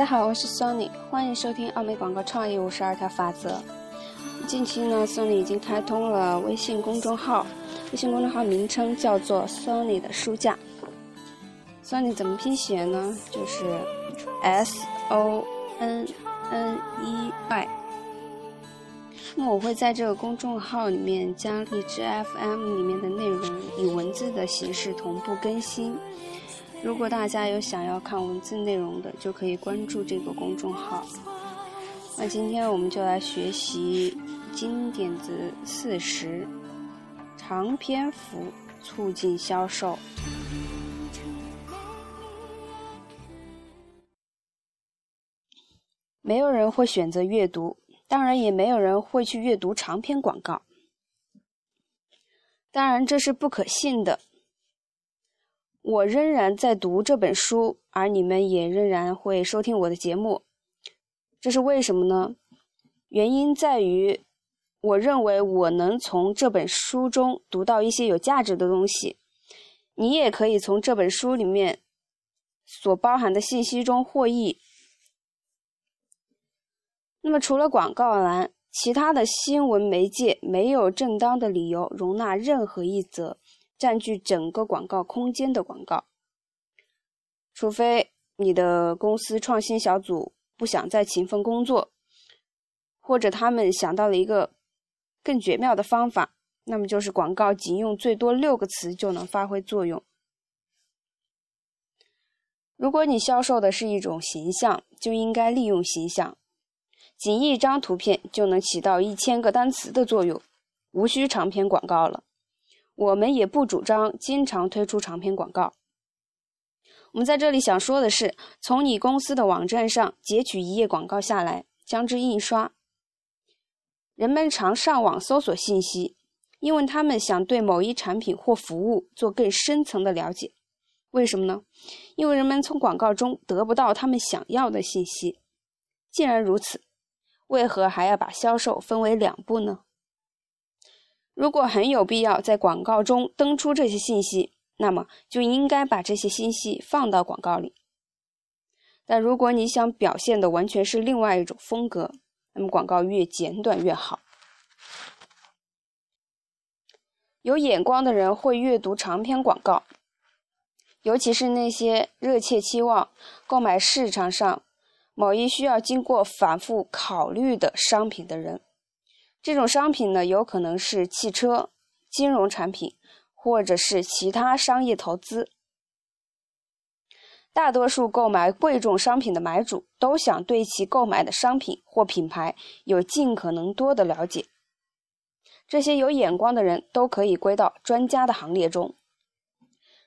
大家好，我是 Sony，欢迎收听奥美广告创意五十二条法则。近期呢，Sony 已经开通了微信公众号，微信公众号名称叫做 Sony 的书架。Sony 怎么拼写呢？就是 S O N N E Y。那我会在这个公众号里面将荔枝 FM 里面的内容以文字的形式同步更新。如果大家有想要看文字内容的，就可以关注这个公众号。那今天我们就来学习金点子四十：长篇幅促进销售。没有人会选择阅读，当然也没有人会去阅读长篇广告。当然，这是不可信的。我仍然在读这本书，而你们也仍然会收听我的节目，这是为什么呢？原因在于，我认为我能从这本书中读到一些有价值的东西，你也可以从这本书里面所包含的信息中获益。那么，除了广告栏，其他的新闻媒介没有正当的理由容纳任何一则。占据整个广告空间的广告，除非你的公司创新小组不想再勤奋工作，或者他们想到了一个更绝妙的方法，那么就是广告仅用最多六个词就能发挥作用。如果你销售的是一种形象，就应该利用形象，仅一张图片就能起到一千个单词的作用，无需长篇广告了。我们也不主张经常推出长篇广告。我们在这里想说的是，从你公司的网站上截取一页广告下来，将之印刷。人们常上网搜索信息，因为他们想对某一产品或服务做更深层的了解。为什么呢？因为人们从广告中得不到他们想要的信息。既然如此，为何还要把销售分为两步呢？如果很有必要在广告中登出这些信息，那么就应该把这些信息放到广告里。但如果你想表现的完全是另外一种风格，那么广告越简短越好。有眼光的人会阅读长篇广告，尤其是那些热切期望购买市场上某一需要经过反复考虑的商品的人。这种商品呢，有可能是汽车、金融产品，或者是其他商业投资。大多数购买贵重商品的买主都想对其购买的商品或品牌有尽可能多的了解。这些有眼光的人都可以归到专家的行列中。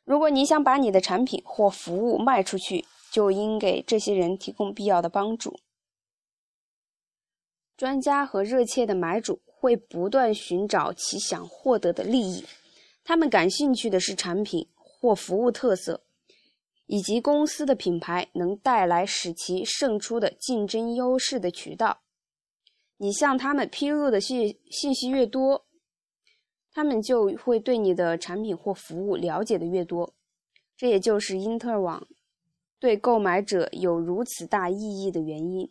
如果你想把你的产品或服务卖出去，就应给这些人提供必要的帮助。专家和热切的买主会不断寻找其想获得的利益，他们感兴趣的是产品或服务特色，以及公司的品牌能带来使其胜出的竞争优势的渠道。你向他们披露的信信息越多，他们就会对你的产品或服务了解的越多。这也就是因特网对购买者有如此大意义的原因。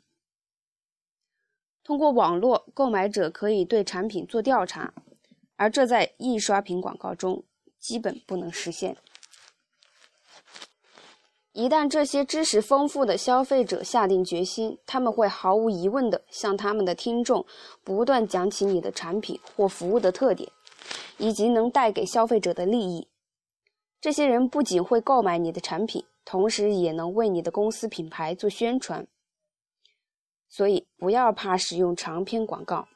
通过网络，购买者可以对产品做调查，而这在印刷品广告中基本不能实现。一旦这些知识丰富的消费者下定决心，他们会毫无疑问地向他们的听众不断讲起你的产品或服务的特点，以及能带给消费者的利益。这些人不仅会购买你的产品，同时也能为你的公司品牌做宣传。所以，不要怕使用长篇广告。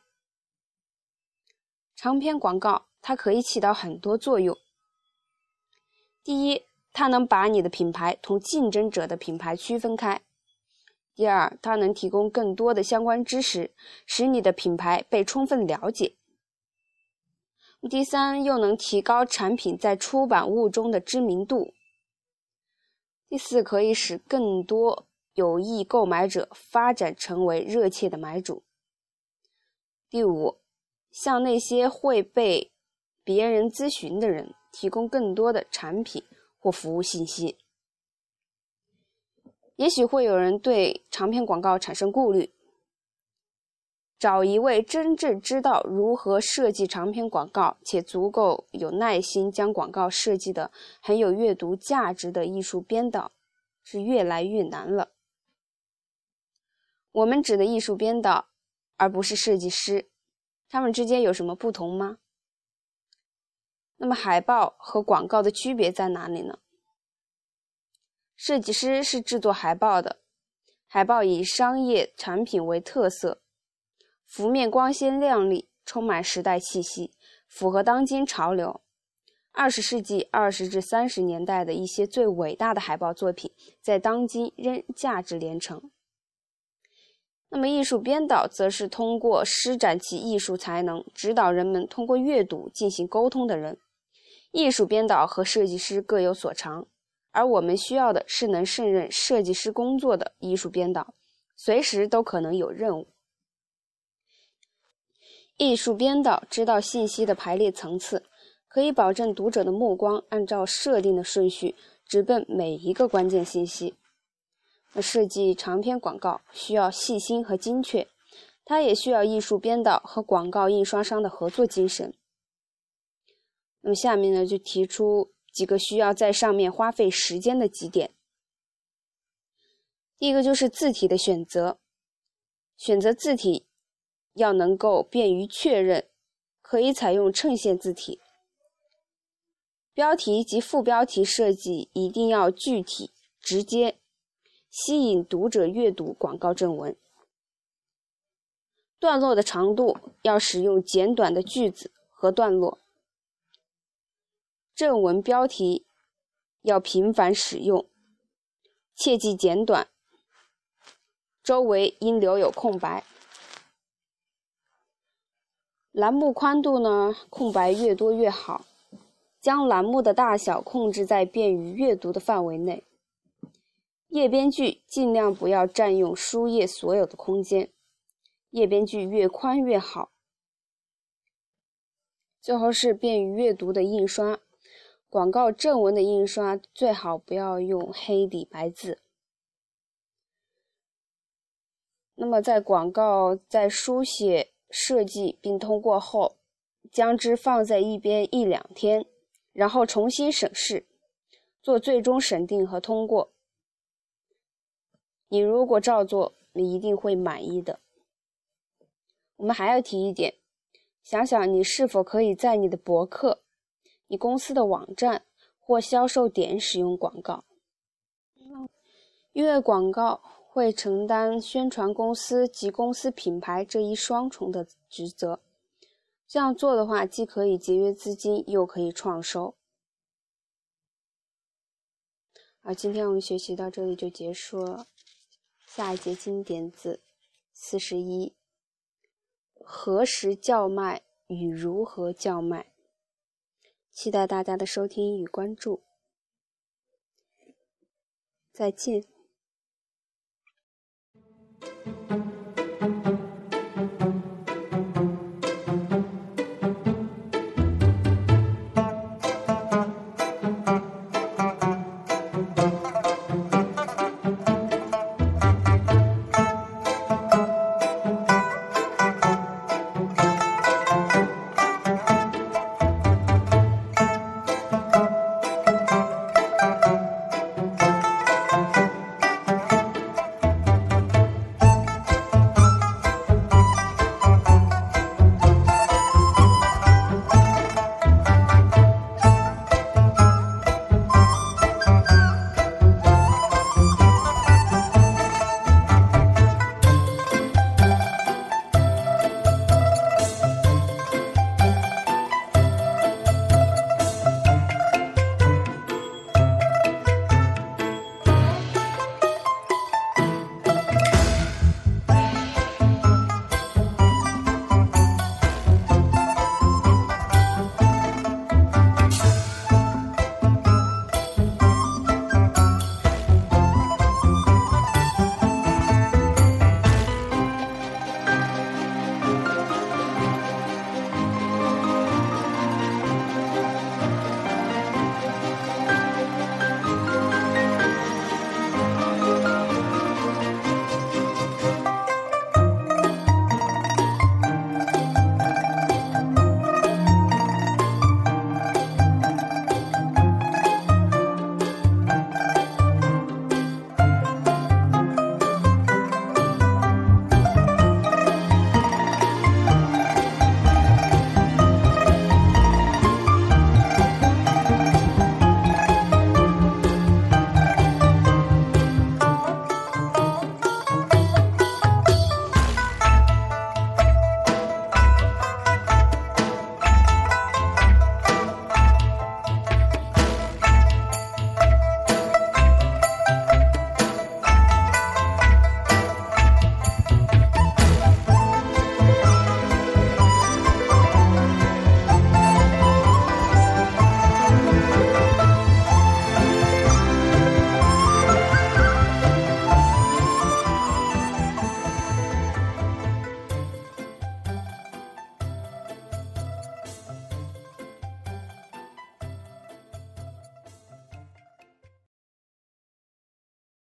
长篇广告它可以起到很多作用。第一，它能把你的品牌同竞争者的品牌区分开；第二，它能提供更多的相关知识，使你的品牌被充分了解；第三，又能提高产品在出版物中的知名度；第四，可以使更多。有意购买者发展成为热切的买主。第五，向那些会被别人咨询的人提供更多的产品或服务信息。也许会有人对长篇广告产生顾虑，找一位真正知道如何设计长篇广告且足够有耐心将广告设计的很有阅读价值的艺术编导，是越来越难了。我们指的艺术编导，而不是设计师，他们之间有什么不同吗？那么海报和广告的区别在哪里呢？设计师是制作海报的，海报以商业产品为特色，幅面光鲜亮丽，充满时代气息，符合当今潮流。二十世纪二十至三十年代的一些最伟大的海报作品，在当今仍价值连城。那么，艺术编导则是通过施展其艺术才能，指导人们通过阅读进行沟通的人。艺术编导和设计师各有所长，而我们需要的是能胜任设计师工作的艺术编导，随时都可能有任务。艺术编导知道信息的排列层次，可以保证读者的目光按照设定的顺序直奔每一个关键信息。设计长篇广告需要细心和精确，它也需要艺术编导和广告印刷商的合作精神。那么下面呢，就提出几个需要在上面花费时间的几点。第一个就是字体的选择，选择字体要能够便于确认，可以采用衬线字体。标题及副标题设计一定要具体直接。吸引读者阅读广告正文，段落的长度要使用简短的句子和段落，正文标题要频繁使用，切忌简短，周围应留有空白。栏目宽度呢，空白越多越好，将栏目的大小控制在便于阅读的范围内。页边距尽量不要占用书页所有的空间，页边距越宽越好。最后是便于阅读的印刷，广告正文的印刷最好不要用黑底白字。那么在广告在书写设计并通过后，将之放在一边一两天，然后重新审视，做最终审定和通过。你如果照做，你一定会满意的。我们还要提一点，想想你是否可以在你的博客、你公司的网站或销售点使用广告，因为广告会承担宣传公司及公司品牌这一双重的职责。这样做的话，既可以节约资金，又可以创收。好，今天我们学习到这里就结束了。下一节经典子四十一：何时叫卖与如何叫卖？期待大家的收听与关注。再见。